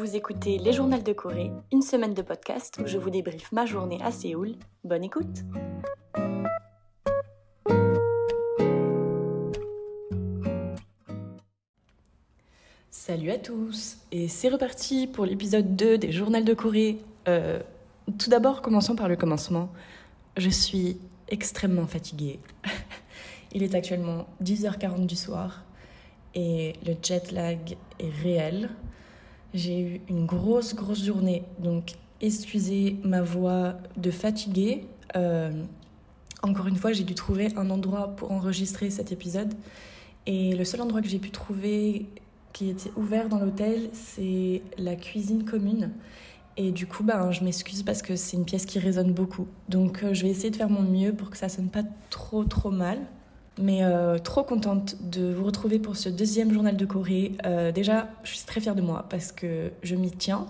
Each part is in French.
Vous écoutez Les Journaux de Corée, une semaine de podcast où je vous débriefe ma journée à Séoul. Bonne écoute Salut à tous Et c'est reparti pour l'épisode 2 des Journaux de Corée. Euh, tout d'abord, commençons par le commencement. Je suis extrêmement fatiguée. Il est actuellement 10h40 du soir et le jet lag est réel. J'ai eu une grosse, grosse journée, donc excusez ma voix de fatiguée. Euh, encore une fois, j'ai dû trouver un endroit pour enregistrer cet épisode. Et le seul endroit que j'ai pu trouver qui était ouvert dans l'hôtel, c'est la cuisine commune. Et du coup, ben, je m'excuse parce que c'est une pièce qui résonne beaucoup. Donc, euh, je vais essayer de faire mon mieux pour que ça sonne pas trop, trop mal. Mais euh, trop contente de vous retrouver pour ce deuxième journal de Corée. Euh, déjà, je suis très fière de moi parce que je m'y tiens.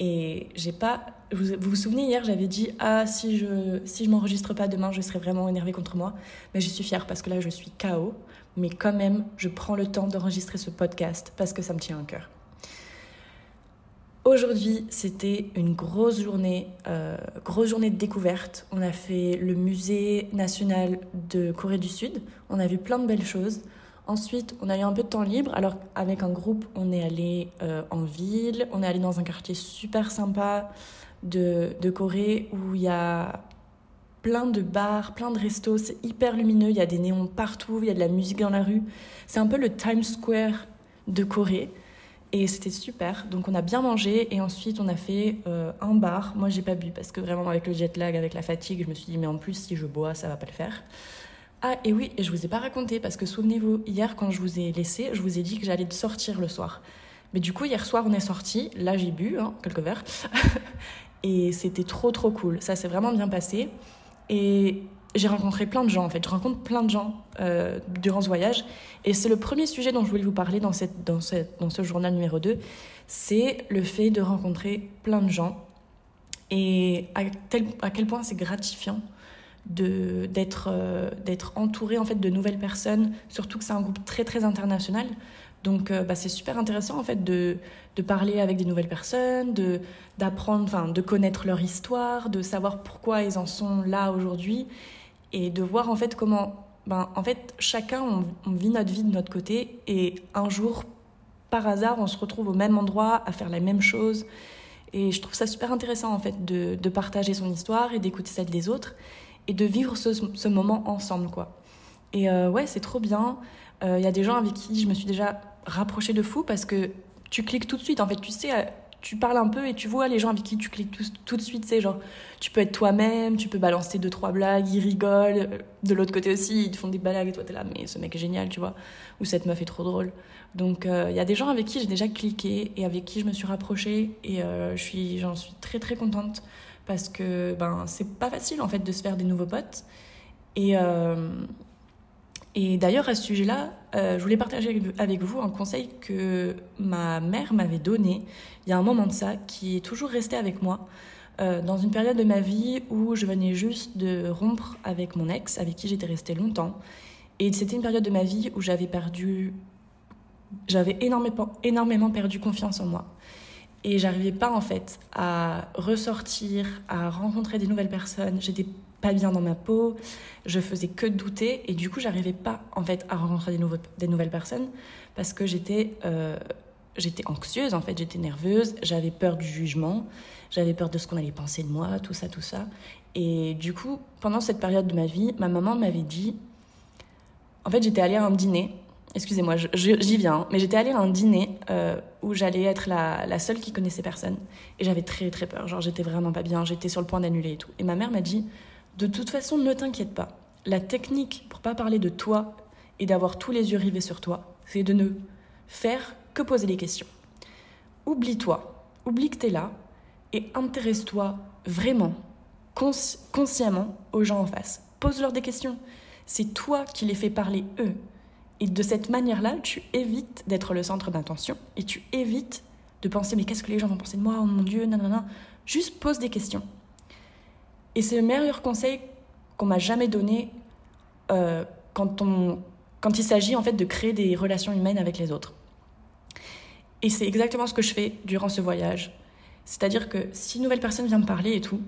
Et j'ai pas. Vous, vous souvenez, hier, j'avais dit Ah, si je si je m'enregistre pas demain, je serai vraiment énervée contre moi. Mais je suis fière parce que là, je suis KO. Mais quand même, je prends le temps d'enregistrer ce podcast parce que ça me tient à cœur. Aujourd'hui, c'était une grosse journée, euh, grosse journée de découverte. On a fait le musée national de Corée du Sud. On a vu plein de belles choses. Ensuite, on a eu un peu de temps libre. Alors, avec un groupe, on est allé euh, en ville. On est allé dans un quartier super sympa de, de Corée où il y a plein de bars, plein de restos. C'est hyper lumineux. Il y a des néons partout. Il y a de la musique dans la rue. C'est un peu le Times Square de Corée. Et c'était super. Donc on a bien mangé et ensuite on a fait euh, un bar. Moi j'ai pas bu parce que vraiment avec le jet lag, avec la fatigue, je me suis dit mais en plus si je bois ça va pas le faire. Ah et oui, et je vous ai pas raconté parce que souvenez-vous, hier quand je vous ai laissé, je vous ai dit que j'allais sortir le soir. Mais du coup hier soir on est sorti, là j'ai bu hein, quelques verres et c'était trop trop cool. Ça s'est vraiment bien passé. Et j'ai rencontré plein de gens en fait. Je rencontre plein de gens euh, durant ce voyage. Et c'est le premier sujet dont je voulais vous parler dans, ce journal numéro 2. C'est le fait de rencontrer plein de gens. Et à, quel point c'est gratifiant d'être euh, entouré en fait de nouvelles personnes surtout que c'est un groupe très très international donc euh, bah, c'est super intéressant en fait de, de parler avec des nouvelles personnes d'apprendre enfin de connaître leur histoire de savoir pourquoi ils en sont là aujourd'hui et de voir en fait comment, ben, en fait, chacun, on, vit notre vie de notre côté et un jour, par hasard, on se retrouve au même endroit à faire la même chose. Et je trouve ça super intéressant en fait de, de partager son histoire et d'écouter celle des autres et de vivre ce, ce moment ensemble quoi. Et euh, ouais, c'est trop bien. Il euh, y a des gens avec qui je me suis déjà rapprochée de fou parce que tu cliques tout de suite. En fait, tu sais tu parles un peu et tu vois les gens avec qui tu cliques tout, de suite, c'est genre, tu peux être toi-même, tu peux balancer deux, trois blagues, ils rigolent. De l'autre côté aussi, ils te font des blagues et toi, t'es là, mais ce mec est génial, tu vois. Ou cette meuf est trop drôle. Donc, il euh, y a des gens avec qui j'ai déjà cliqué et avec qui je me suis rapprochée et euh, j'en suis très, très contente parce que, ben, c'est pas facile, en fait, de se faire des nouveaux potes. Et, euh, et d'ailleurs, à ce sujet-là, euh, je voulais partager avec vous un conseil que ma mère m'avait donné il y a un moment de ça, qui est toujours resté avec moi. Euh, dans une période de ma vie où je venais juste de rompre avec mon ex, avec qui j'étais restée longtemps. Et c'était une période de ma vie où j'avais perdu. J'avais énormément, énormément perdu confiance en moi. Et j'arrivais pas en fait à ressortir, à rencontrer des nouvelles personnes. J'étais pas bien dans ma peau, je faisais que douter et du coup j'arrivais pas en fait à rencontrer des, des nouvelles personnes parce que j'étais euh, j'étais anxieuse en fait, j'étais nerveuse, j'avais peur du jugement, j'avais peur de ce qu'on allait penser de moi, tout ça, tout ça. Et du coup, pendant cette période de ma vie, ma maman m'avait dit, en fait j'étais allée à un dîner, excusez-moi, j'y viens, mais j'étais allée à un dîner euh, où j'allais être la, la, seule qui connaissait personne et j'avais très très peur, genre j'étais vraiment pas bien, j'étais sur le point d'annuler et tout. Et ma mère m'a dit de toute façon, ne t'inquiète pas. La technique pour pas parler de toi et d'avoir tous les yeux rivés sur toi, c'est de ne faire que poser des questions. Oublie-toi, oublie que tu es là et intéresse-toi vraiment, consciemment aux gens en face. Pose-leur des questions. C'est toi qui les fais parler eux. Et de cette manière-là, tu évites d'être le centre d'attention et tu évites de penser mais qu'est-ce que les gens vont penser de moi? Oh mon Dieu, non. Juste pose des questions. Et c'est le meilleur conseil qu'on m'a jamais donné euh, quand, on, quand il s'agit en fait de créer des relations humaines avec les autres. Et c'est exactement ce que je fais durant ce voyage. C'est-à-dire que si une nouvelle personne vient me parler et tout,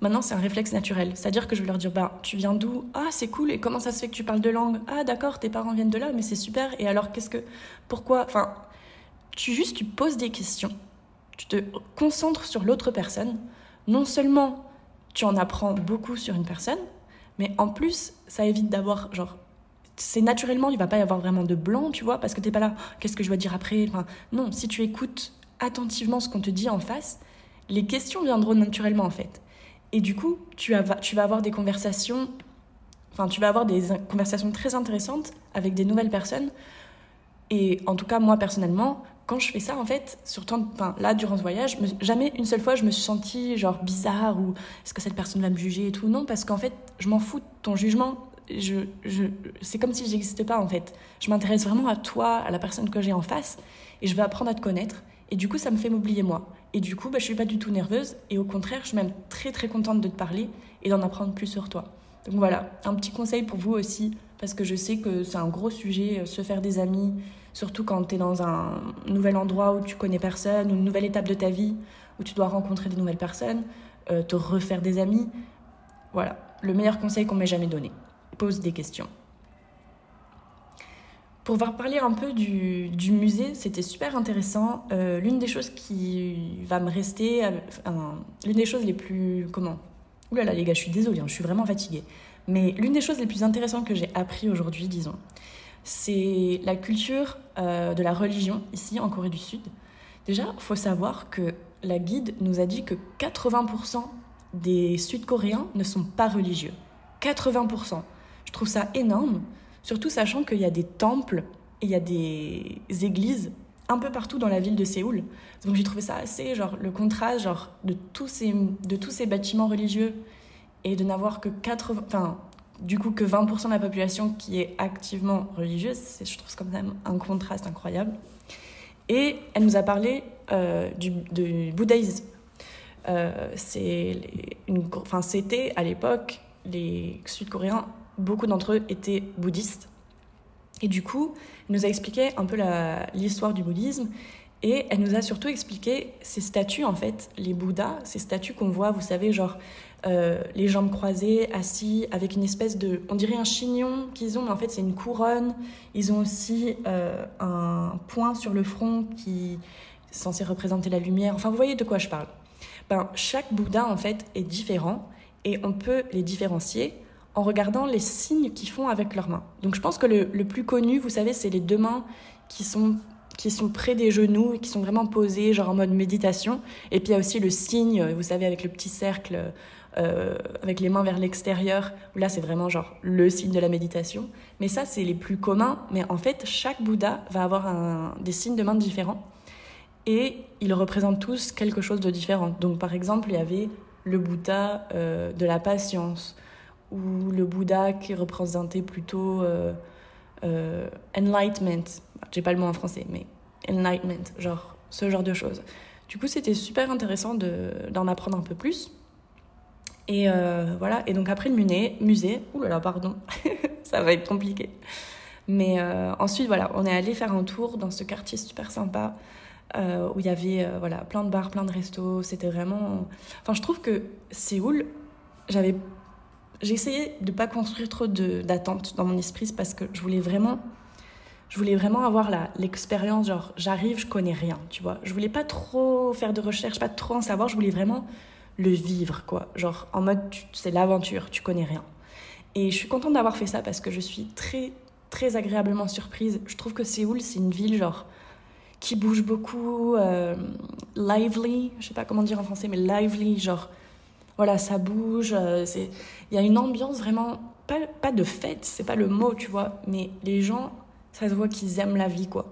maintenant c'est un réflexe naturel. C'est-à-dire que je vais leur dire bah, Tu viens d'où? Ah, c'est cool. Et comment ça se fait que tu parles de langue Ah, d'accord, tes parents viennent de là, mais c'est super. Et alors, qu'est-ce que. Pourquoi? Enfin, tu juste, tu poses des questions. Tu te concentres sur l'autre personne. Non seulement tu en apprends beaucoup sur une personne, mais en plus, ça évite d'avoir genre c'est naturellement, il va pas y avoir vraiment de blanc, tu vois, parce que t'es pas là, qu'est-ce que je dois dire après? Enfin, Non, si tu écoutes attentivement ce qu'on te dit en face, les questions viendront naturellement en fait. Et du coup, tu, tu vas avoir des conversations, enfin, tu vas avoir des conversations très intéressantes avec des nouvelles personnes. Et en tout cas, moi personnellement, quand je fais ça, en fait, surtout enfin, là, durant ce voyage, jamais une seule fois je me suis sentie genre bizarre ou est-ce que cette personne va me juger et tout. Non, parce qu'en fait, je m'en fous de ton jugement je, je, c'est comme si j'existais pas en fait. Je m'intéresse vraiment à toi, à la personne que j'ai en face, et je vais apprendre à te connaître. Et du coup, ça me fait m'oublier moi. Et du coup, bah, je suis pas du tout nerveuse, et au contraire, je suis même très très contente de te parler et d'en apprendre plus sur toi. Donc voilà, un petit conseil pour vous aussi, parce que je sais que c'est un gros sujet, euh, se faire des amis, surtout quand tu es dans un nouvel endroit où tu connais personne, ou une nouvelle étape de ta vie, où tu dois rencontrer des nouvelles personnes, euh, te refaire des amis. Voilà, le meilleur conseil qu'on m'ait jamais donné pose des questions. Pour vous parler un peu du, musée, c'était super intéressant. Euh, l'une des choses qui va me rester, l'une des choses les plus... Comment Ouh là les gars, je suis désolée, hein, je suis vraiment fatiguée. Mais l'une des choses les plus intéressantes que j'ai appris aujourd'hui, disons, c'est la culture euh, de la religion ici en Corée du Sud. Déjà, il faut savoir que la guide nous a dit que 80% des Sud-Coréens ne sont pas religieux. 80%. Je trouve ça énorme, surtout sachant qu'il y a des temples et il y a des églises un peu partout dans la ville de Séoul. Donc j'ai trouvé ça assez, genre, le contraste genre, de, tous ces, de tous ces bâtiments religieux et de n'avoir que 80, enfin, du coup, que 20% de la population qui est activement religieuse, je trouve quand même un contraste incroyable. Et elle nous a parlé euh, du, du, bouddhisme. Euh, C'était à l'époque, les Sud-Coréens beaucoup d'entre eux étaient bouddhistes. Et du coup, elle nous a expliqué un peu l'histoire du bouddhisme et elle nous a surtout expliqué ces statues, en fait, les Bouddhas, ces statues qu'on voit, vous savez, genre euh, les jambes croisées, assis, avec une espèce de. On dirait un chignon qu'ils ont, mais en fait, c'est une couronne. Ils ont aussi euh, un point sur le front qui est censé représenter la lumière. Enfin, vous voyez de quoi je parle. Ben, chaque Bouddha, en fait, est différent et on peut les différencier en regardant les signes qu'ils font avec leurs mains. Donc je pense que le, plus connu, vous savez, c'est les deux mains qui sont, qui sont près des genoux et qui sont vraiment posées, genre en mode méditation. Et puis il y a aussi le signe, vous savez, avec le petit cercle, euh, avec les mains vers l'extérieur, là c'est vraiment genre le signe de la méditation. Mais ça, c'est les plus communs. Mais en fait, chaque Bouddha va avoir un, des signes de mains différents. Et ils représentent tous quelque chose de différent. Donc par exemple, il y avait le Bouddha euh, de la patience ou le Bouddha qui représentait plutôt euh, euh, enlightenment. J'ai pas le mot en français, mais enlightenment, genre ce genre de choses. Du coup, c'était super intéressant d'en apprendre un peu plus. Et euh, voilà, et donc après le musée, là, pardon, ça va être compliqué. Mais ensuite, voilà, on est allé faire un tour dans ce quartier super sympa où il y avait voilà, plein de bars, plein de restos. C'était vraiment. Enfin, je trouve que Séoul, j'avais j'ai essayé de pas construire trop d'attentes dans mon esprit parce que je voulais vraiment je voulais vraiment avoir l'expérience genre j'arrive je connais rien tu vois. Je voulais pas trop faire de recherche pas trop en savoir je voulais vraiment le vivre quoi. Genre en mode c'est l'aventure tu connais rien. Et je suis contente d'avoir fait ça parce que je suis très très agréablement surprise. Je trouve que Séoul c'est une ville genre qui bouge beaucoup euh, lively je sais pas comment dire en français mais lively genre voilà, ça bouge. Euh, il y a une ambiance vraiment, pas, pas de fête, c'est pas le mot, tu vois, mais les gens, ça se voit qu'ils aiment la vie, quoi.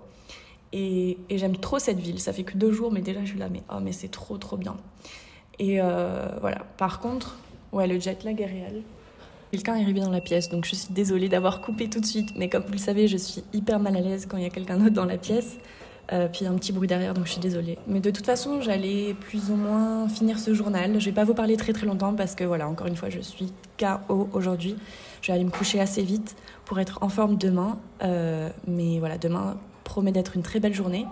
Et, et j'aime trop cette ville. Ça fait que deux jours, mais déjà, je suis là, mais oh, mais c'est trop, trop bien. Et euh, voilà. Par contre, ouais, le jet lag est réel. Quelqu'un est arrivé dans la pièce, donc je suis désolée d'avoir coupé tout de suite. Mais comme vous le savez, je suis hyper mal à l'aise quand il y a quelqu'un d'autre dans la pièce. Euh, puis un petit bruit derrière, donc je suis désolée. Mais de toute façon, j'allais plus ou moins finir ce journal. Je vais pas vous parler très très longtemps parce que voilà, encore une fois, je suis KO aujourd'hui. Je vais aller me coucher assez vite pour être en forme demain. Euh, mais voilà, demain, promet d'être une très belle journée.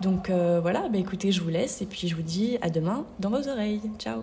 Donc voilà, bah écoutez, je vous laisse et puis je vous dis à demain dans vos oreilles. Ciao